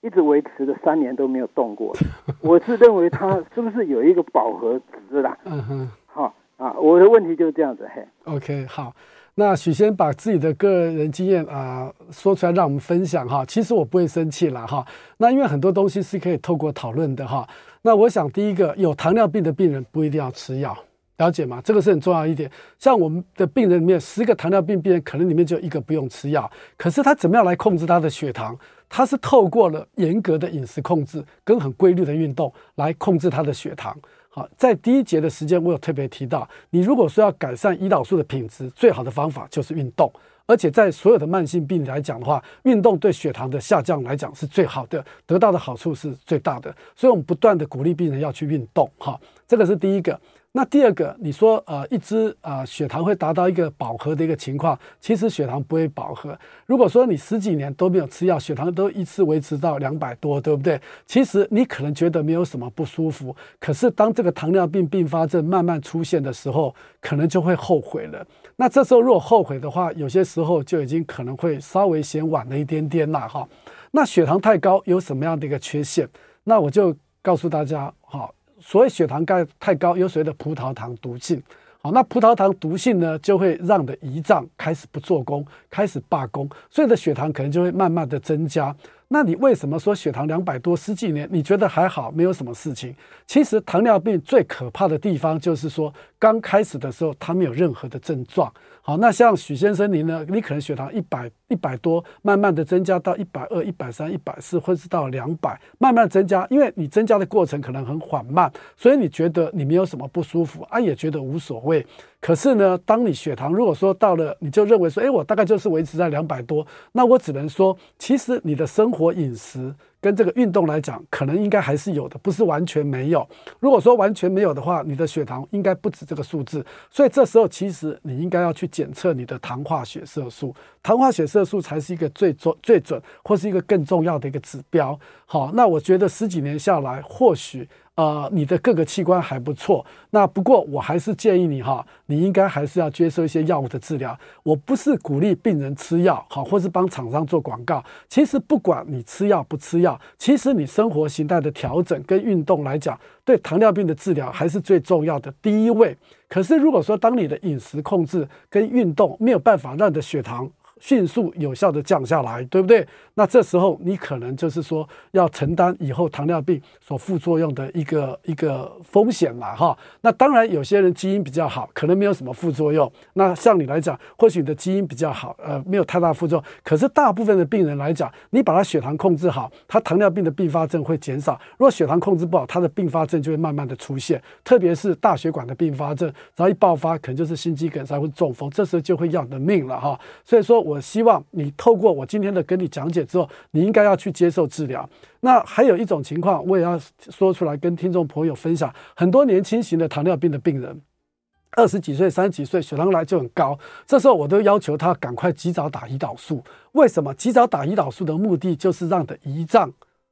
一直维持了三年都没有动过，我是认为它是不是有一个饱和值啦？嗯哼，好啊，我的问题就是这样子。嘿，OK，好，那许先把自己的个人经验啊、说出来，让我们分享哈。其实我不会生气了哈。那因为很多东西是可以透过讨论的哈。那我想第一个，有糖尿病的病人不一定要吃药。了解吗？这个是很重要一点。像我们的病人里面，十个糖尿病病人，可能里面就一个不用吃药。可是他怎么样来控制他的血糖？他是透过了严格的饮食控制跟很规律的运动来控制他的血糖。好，在第一节的时间，我有特别提到，你如果说要改善胰岛素的品质，最好的方法就是运动。而且在所有的慢性病来讲的话，运动对血糖的下降来讲是最好的，得到的好处是最大的。所以我们不断的鼓励病人要去运动。哈，这个是第一个。那第二个，你说呃，一支啊、血糖会达到一个饱和的一个情况，其实血糖不会饱和。如果说你十几年都没有吃药，血糖都一次维持到两百多，对不对？其实你可能觉得没有什么不舒服，可是当这个糖尿病并发症慢慢出现的时候，可能就会后悔了。那这时候如果后悔的话，有些时候就已经可能会稍微嫌晚了一点点了哈。那血糖太高有什么样的一个缺陷？那我就告诉大家。所以血糖钙太高，有所谓的葡萄糖毒性。好，那葡萄糖毒性呢，就会让的胰脏开始不做功，开始罢工，所以的血糖可能就会慢慢的增加。那你为什么说血糖两百多十几年，你觉得还好，没有什么事情？其实糖尿病最可怕的地方就是说，刚开始的时候它没有任何的症状。好，那像许先生您呢？你可能血糖一百一百多，慢慢的增加到一百二、一百三、一百四，或是到两百，慢慢增加。因为你增加的过程可能很缓慢，所以你觉得你没有什么不舒服啊，也觉得无所谓。可是呢，当你血糖如果说到了，你就认为说，哎，我大概就是维持在两百多，那我只能说，其实你的生活饮食。跟这个运动来讲，可能应该还是有的，不是完全没有。如果说完全没有的话，你的血糖应该不止这个数字。所以这时候其实你应该要去检测你的糖化血色素，糖化血色素才是一个最准、最准，或是一个更重要的一个指标。好，那我觉得十几年下来，或许。呃，你的各个器官还不错，那不过我还是建议你哈，你应该还是要接受一些药物的治疗。我不是鼓励病人吃药，好，或是帮厂商做广告。其实不管你吃药不吃药，其实你生活形态的调整跟运动来讲，对糖尿病的治疗还是最重要的第一位。可是如果说当你的饮食控制跟运动没有办法让你的血糖，迅速有效的降下来，对不对？那这时候你可能就是说要承担以后糖尿病所副作用的一个一个风险了哈。那当然有些人基因比较好，可能没有什么副作用。那像你来讲，或许你的基因比较好，呃，没有太大副作用。可是大部分的病人来讲，你把他血糖控制好，他糖尿病的并发症会减少。如果血糖控制不好，他的并发症就会慢慢的出现，特别是大血管的并发症，只要一爆发，可能就是心肌梗塞或中风，这时候就会要你的命了哈。所以说我。我希望你透过我今天的跟你讲解之后，你应该要去接受治疗。那还有一种情况，我也要说出来跟听众朋友分享。很多年轻型的糖尿病的病人，二十几岁、三十几岁，血糖来就很高，这时候我都要求他赶快及早打胰岛素。为什么？及早打胰岛素的目的就是让的胰脏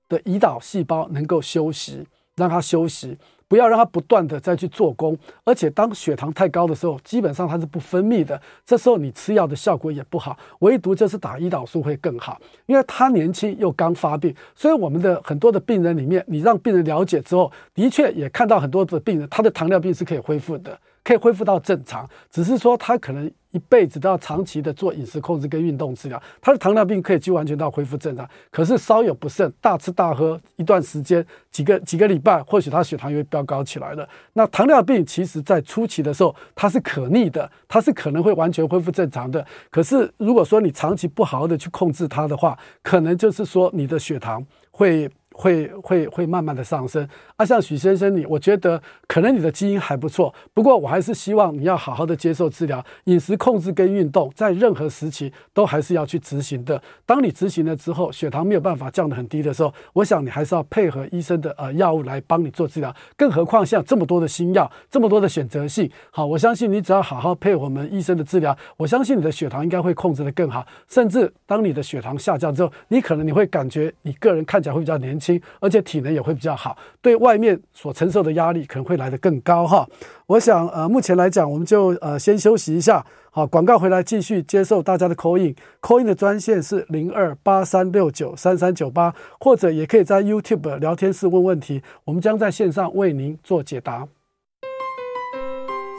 的胰岛细胞能够休息，让它休息。不要让它不断的再去做功，而且当血糖太高的时候，基本上它是不分泌的，这时候你吃药的效果也不好，唯独就是打胰岛素会更好，因为他年轻又刚发病，所以我们的很多的病人里面，你让病人了解之后，的确也看到很多的病人，他的糖尿病是可以恢复的。可以恢复到正常，只是说他可能一辈子都要长期的做饮食控制跟运动治疗。他的糖尿病可以就完全到恢复正常，可是稍有不慎，大吃大喝一段时间，几个几个礼拜，或许他血糖又飙高起来了。那糖尿病其实在初期的时候，它是可逆的，它是可能会完全恢复正常的。可是如果说你长期不好好的去控制它的话，可能就是说你的血糖会。会会会慢慢的上升啊，像许先生你，我觉得可能你的基因还不错，不过我还是希望你要好好的接受治疗，饮食控制跟运动，在任何时期都还是要去执行的。当你执行了之后，血糖没有办法降得很低的时候，我想你还是要配合医生的呃药物来帮你做治疗。更何况像这么多的新药，这么多的选择性，好，我相信你只要好好配合我们医生的治疗，我相信你的血糖应该会控制得更好。甚至当你的血糖下降之后，你可能你会感觉你个人看起来会比较年轻。而且体能也会比较好，对外面所承受的压力可能会来得更高哈。我想呃，目前来讲，我们就呃先休息一下，好，广告回来继续接受大家的 call in，call in 的专线是零二八三六九三三九八，或者也可以在 YouTube 聊天室问问题，我们将在线上为您做解答。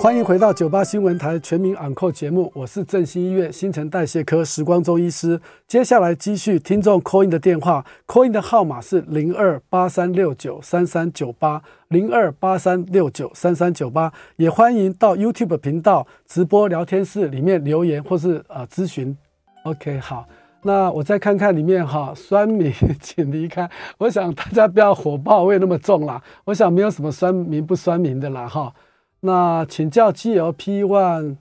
欢迎回到九八新闻台全民昂扣节目，我是振兴医院新陈代谢科时光中医师。接下来继续听众 call in 的电话，call in 的号码是零二八三六九三三九八零二八三六九三三九八，也欢迎到 YouTube 频道直播聊天室里面留言或是呃咨询。OK，好，那我再看看里面哈，酸民 请离开。我想大家不要火爆味那么重啦，我想没有什么酸民不酸民的啦哈。那请教 GLP-1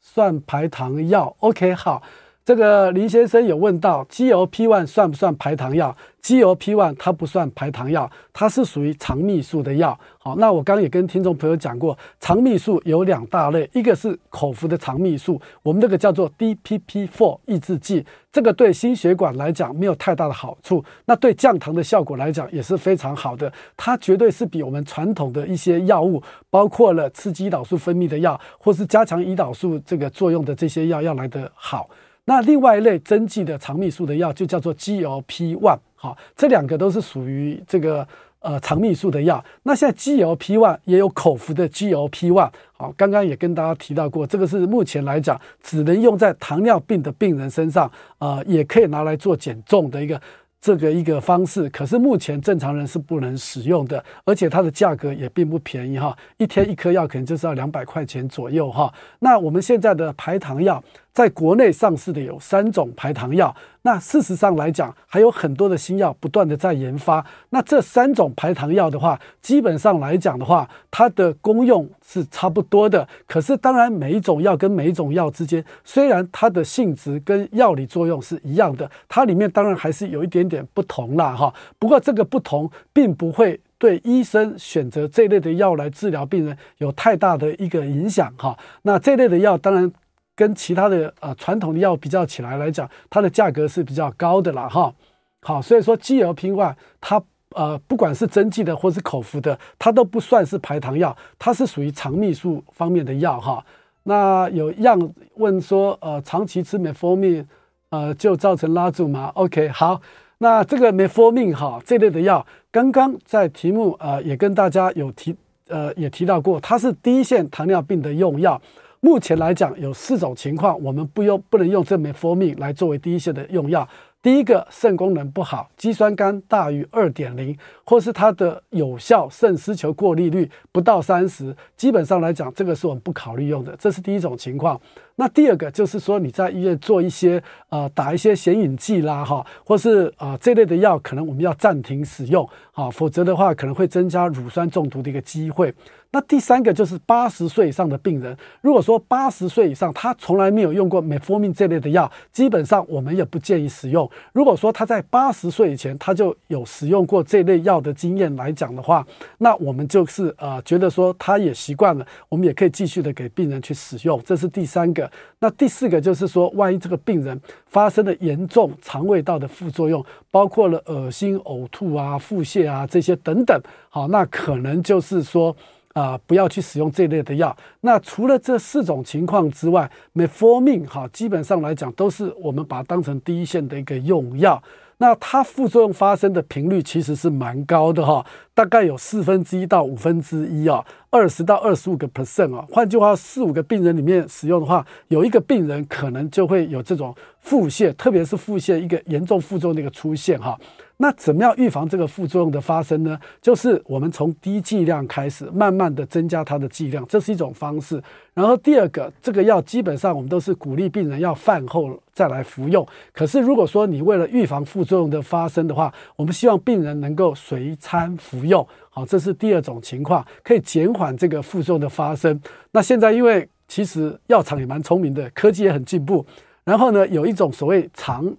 算排糖药？OK，好，这个林先生有问到 GLP-1 算不算排糖药？GLP-1 它不算排糖药，它是属于肠泌素的药。好，那我刚也跟听众朋友讲过，肠泌素有两大类，一个是口服的肠泌素，我们这个叫做 DPP-4 抑制剂，这个对心血管来讲没有太大的好处，那对降糖的效果来讲也是非常好的，它绝对是比我们传统的一些药物，包括了刺激胰岛素分泌的药，或是加强胰岛素这个作用的这些药要来得好。那另外一类针剂的肠泌素的药就叫做 GLP-1。好，这两个都是属于这个呃肠泌素的药。那现在 GLP-1 也有口服的 GLP-1。好，刚刚也跟大家提到过，这个是目前来讲只能用在糖尿病的病人身上，呃，也可以拿来做减重的一个这个一个方式。可是目前正常人是不能使用的，而且它的价格也并不便宜哈，一天一颗药可能就是要两百块钱左右哈。那我们现在的排糖药。在国内上市的有三种排糖药，那事实上来讲，还有很多的新药不断的在研发。那这三种排糖药的话，基本上来讲的话，它的功用是差不多的。可是当然，每一种药跟每一种药之间，虽然它的性质跟药理作用是一样的，它里面当然还是有一点点不同啦哈。不过这个不同，并不会对医生选择这类的药来治疗病人有太大的一个影响哈。那这类的药当然。跟其他的呃传统的药比较起来来讲，它的价格是比较高的了哈。好，所以说 GLP-1 它呃不管是针剂的或是口服的，它都不算是排糖药，它是属于肠泌素方面的药哈。那有样问说呃长期吃 Metformin 呃就造成拉住吗？OK 好，那这个 Metformin 哈这类的药，刚刚在题目呃也跟大家有提呃也提到过，它是第一线糖尿病的用药。目前来讲，有四种情况，我们不用不能用这枚 f o r m i n 来作为第一线的用药。第一个，肾功能不好，肌酸酐大于二点零，或是它的有效肾丝球过滤率不到三十，基本上来讲，这个是我们不考虑用的，这是第一种情况。那第二个就是说，你在医院做一些呃打一些显影剂啦哈，或是啊、这类的药，可能我们要暂停使用啊，否则的话可能会增加乳酸中毒的一个机会。那第三个就是八十岁以上的病人，如果说八十岁以上他从来没有用过 Metformin 这类的药，基本上我们也不建议使用。如果说他在八十岁以前他就有使用过这类药的经验来讲的话，那我们就是呃觉得说他也习惯了，我们也可以继续的给病人去使用。这是第三个。那第四个就是说，万一这个病人发生了严重肠胃道的副作用，包括了恶心、呕吐啊、腹泻啊这些等等，好，那可能就是说啊、不要去使用这类的药。那除了这四种情况之外，meformin 哈，基本上来讲都是我们把它当成第一线的一个用药。那它副作用发生的频率其实是蛮高的哈，大概有四分之一到五分之一啊，二十到二十五个 percent 啊。换句话，四五个病人里面使用的话，有一个病人可能就会有这种腹泻，特别是腹泻一个严重副作用的一个出现哈。那怎么样预防这个副作用的发生呢？就是我们从低剂量开始，慢慢的增加它的剂量，这是一种方式。然后第二个，这个药基本上我们都是鼓励病人要饭后再来服用。可是如果说你为了预防副作用的发生的话，我们希望病人能够随餐服用。好，这是第二种情况，可以减缓这个副作用的发生。那现在因为其实药厂也蛮聪明的，科技也很进步。然后呢，有一种所谓长。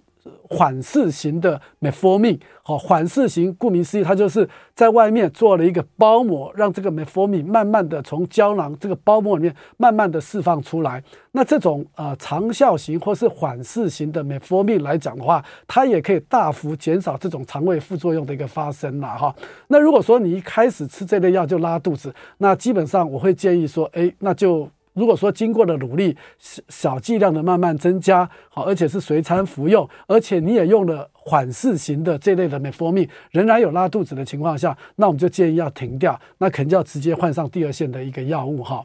缓释型的 Metformin，好，缓释型，顾名思义，它就是在外面做了一个包膜，让这个 Metformin 慢慢的从胶囊这个包膜里面慢慢的释放出来。那这种呃长效型或是缓释型的 Metformin 来讲的话，它也可以大幅减少这种肠胃副作用的一个发生了哈。那如果说你一开始吃这类药就拉肚子，那基本上我会建议说，哎，那就。如果说经过了努力，小剂量的慢慢增加，好，而且是随餐服用，而且你也用了缓释型的这类的 Metformin，仍然有拉肚子的情况下，那我们就建议要停掉，那肯定要直接换上第二线的一个药物哈。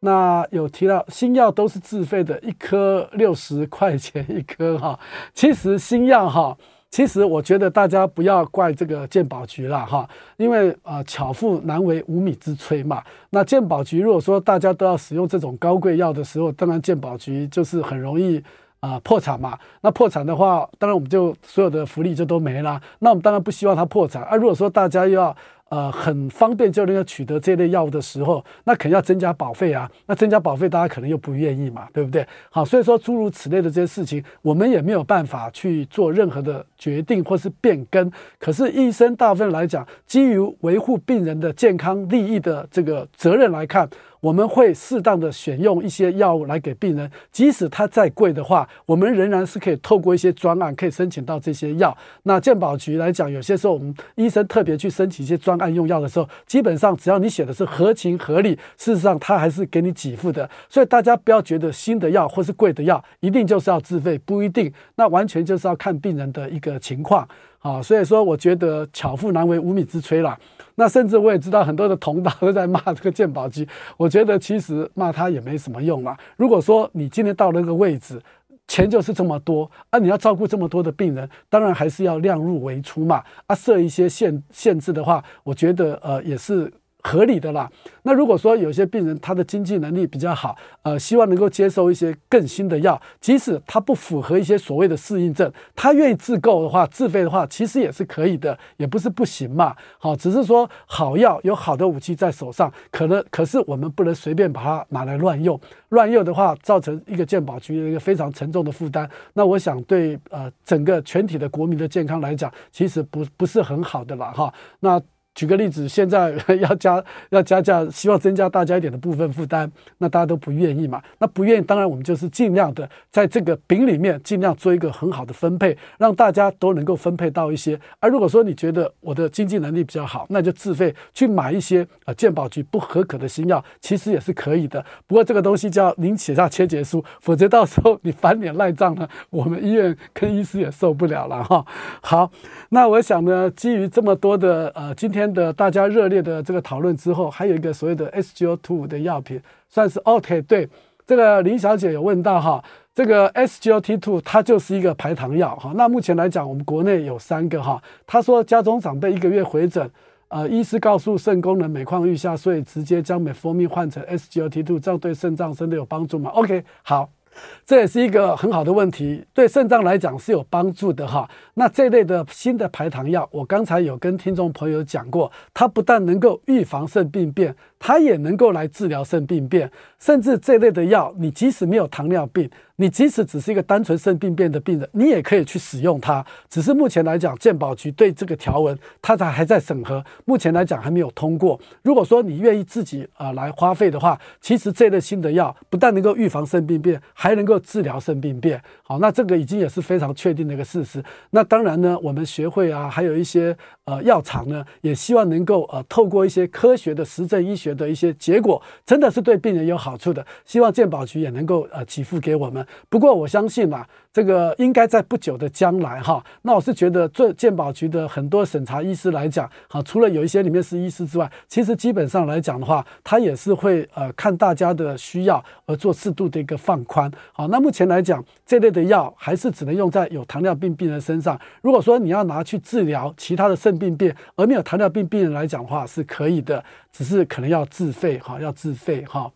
那有提到新药都是自费的，一颗六十块钱一颗哈，其实新药哈。其实我觉得大家不要怪这个鉴宝局了哈，因为呃巧妇难为无米之炊嘛。那鉴宝局如果说大家都要使用这种高贵药的时候，当然鉴宝局就是很容易啊、破产嘛。那破产的话，当然我们就所有的福利就都没了。那我们当然不希望它破产。而、啊、如果说大家又要呃，很方便就能够取得这类药物的时候，那肯定要增加保费啊。那增加保费，大家可能又不愿意嘛，对不对？好，所以说诸如此类的这些事情，我们也没有办法去做任何的决定或是变更。可是医生大部分来讲，基于维护病人的健康利益的这个责任来看。我们会适当的选用一些药物来给病人，即使它再贵的话，我们仍然是可以透过一些专案可以申请到这些药。那健保局来讲，有些时候我们医生特别去申请一些专案用药的时候，基本上只要你写的是合情合理，事实上他还是给你给付的。所以大家不要觉得新的药或是贵的药一定就是要自费，不一定，那完全就是要看病人的一个情况。啊，所以说我觉得巧妇难为无米之炊啦。那甚至我也知道很多的同道都在骂这个鉴宝机，我觉得其实骂他也没什么用啦。如果说你今天到了那个位置，钱就是这么多啊，你要照顾这么多的病人，当然还是要量入为出嘛。啊，设一些限限制的话，我觉得呃也是。合理的啦。那如果说有些病人他的经济能力比较好，呃，希望能够接受一些更新的药，即使他不符合一些所谓的适应症，他愿意自购的话，自费的话，其实也是可以的，也不是不行嘛。好，只是说好药有好的武器在手上，可能可是我们不能随便把它拿来乱用，乱用的话，造成一个健保局的一个非常沉重的负担。那我想对呃整个全体的国民的健康来讲，其实不不是很好的了哈。那。举个例子，现在 要加要加价，希望增加大家一点的部分负担，那大家都不愿意嘛？那不愿意，当然我们就是尽量的在这个饼里面尽量做一个很好的分配，让大家都能够分配到一些。而如果说你觉得我的经济能力比较好，那就自费去买一些呃健保局不合格的新药，其实也是可以的。不过这个东西就要您写下切结书，否则到时候你翻脸赖账呢，我们医院跟医师也受不了了哈。好，那我想呢，基于这么多的呃今天。的大家热烈的这个讨论之后，还有一个所谓的 SGLT2 的药品，算是 OK。对，这个林小姐有问到哈，这个 SGLT2 它就是一个排糖药哈。那目前来讲，我们国内有三个哈。他说家中长辈一个月回诊，呃，医师告诉肾功能每况愈下，所以直接将 Metformin 换成 SGLT2，这样对肾脏真的有帮助吗？OK，好。这也是一个很好的问题，对肾脏来讲是有帮助的哈。那这类的新的排糖药，我刚才有跟听众朋友讲过，它不但能够预防肾病变，它也能够来治疗肾病变，甚至这类的药，你即使没有糖尿病。你即使只是一个单纯肾病变的病人，你也可以去使用它。只是目前来讲，健保局对这个条文，它才还在审核，目前来讲还没有通过。如果说你愿意自己啊、呃、来花费的话，其实这类新的药不但能够预防肾病变，还能够治疗肾病变。好，那这个已经也是非常确定的一个事实。那当然呢，我们学会啊，还有一些呃药厂呢，也希望能够呃透过一些科学的实证医学的一些结果，真的是对病人有好处的，希望健保局也能够呃给付给我们。不过我相信啊，这个应该在不久的将来哈。那我是觉得，做健保局的很多审查医师来讲，哈，除了有一些里面是医师之外，其实基本上来讲的话，他也是会呃看大家的需要而做适度的一个放宽。好，那目前来讲，这类的药还是只能用在有糖尿病病人身上。如果说你要拿去治疗其他的肾病变，而没有糖尿病病人来讲的话，是可以的，只是可能要自费哈，要自费哈。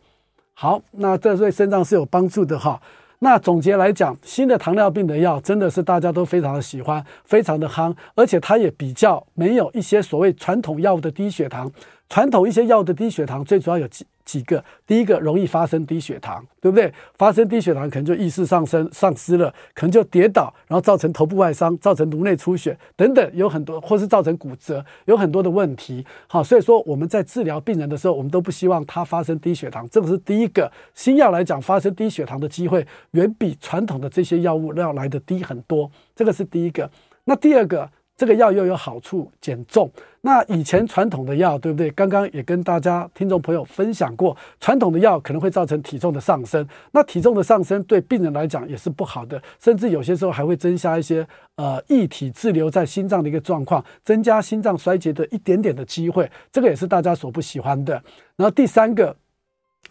好，那这对肾脏是有帮助的哈。那总结来讲，新的糖尿病的药真的是大家都非常的喜欢，非常的夯，而且它也比较没有一些所谓传统药物的低血糖。传统一些药物的低血糖，最主要有几几个，第一个容易发生低血糖，对不对？发生低血糖可能就意识上升丧失了，可能就跌倒，然后造成头部外伤，造成颅内出血等等，有很多，或是造成骨折，有很多的问题。好，所以说我们在治疗病人的时候，我们都不希望他发生低血糖，这个是第一个。新药来讲，发生低血糖的机会远比传统的这些药物要来的低很多，这个是第一个。那第二个。这个药又有好处，减重。那以前传统的药，对不对？刚刚也跟大家听众朋友分享过，传统的药可能会造成体重的上升。那体重的上升对病人来讲也是不好的，甚至有些时候还会增加一些呃液体滞留在心脏的一个状况，增加心脏衰竭的一点点的机会。这个也是大家所不喜欢的。然后第三个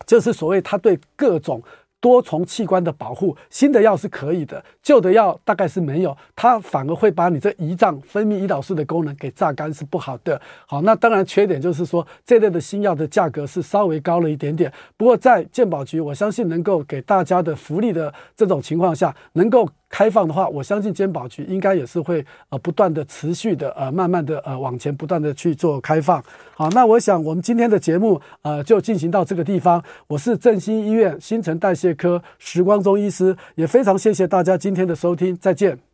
就是所谓它对各种。多重器官的保护，新的药是可以的，旧的药大概是没有，它反而会把你这胰脏分泌胰岛素的功能给榨干，是不好的。好，那当然缺点就是说这类的新药的价格是稍微高了一点点。不过在健保局，我相信能够给大家的福利的这种情况下，能够。开放的话，我相信监保局应该也是会呃不断的持续的呃慢慢的呃往前不断的去做开放。好，那我想我们今天的节目呃就进行到这个地方。我是振兴医院新陈代谢科时光中医师，也非常谢谢大家今天的收听，再见。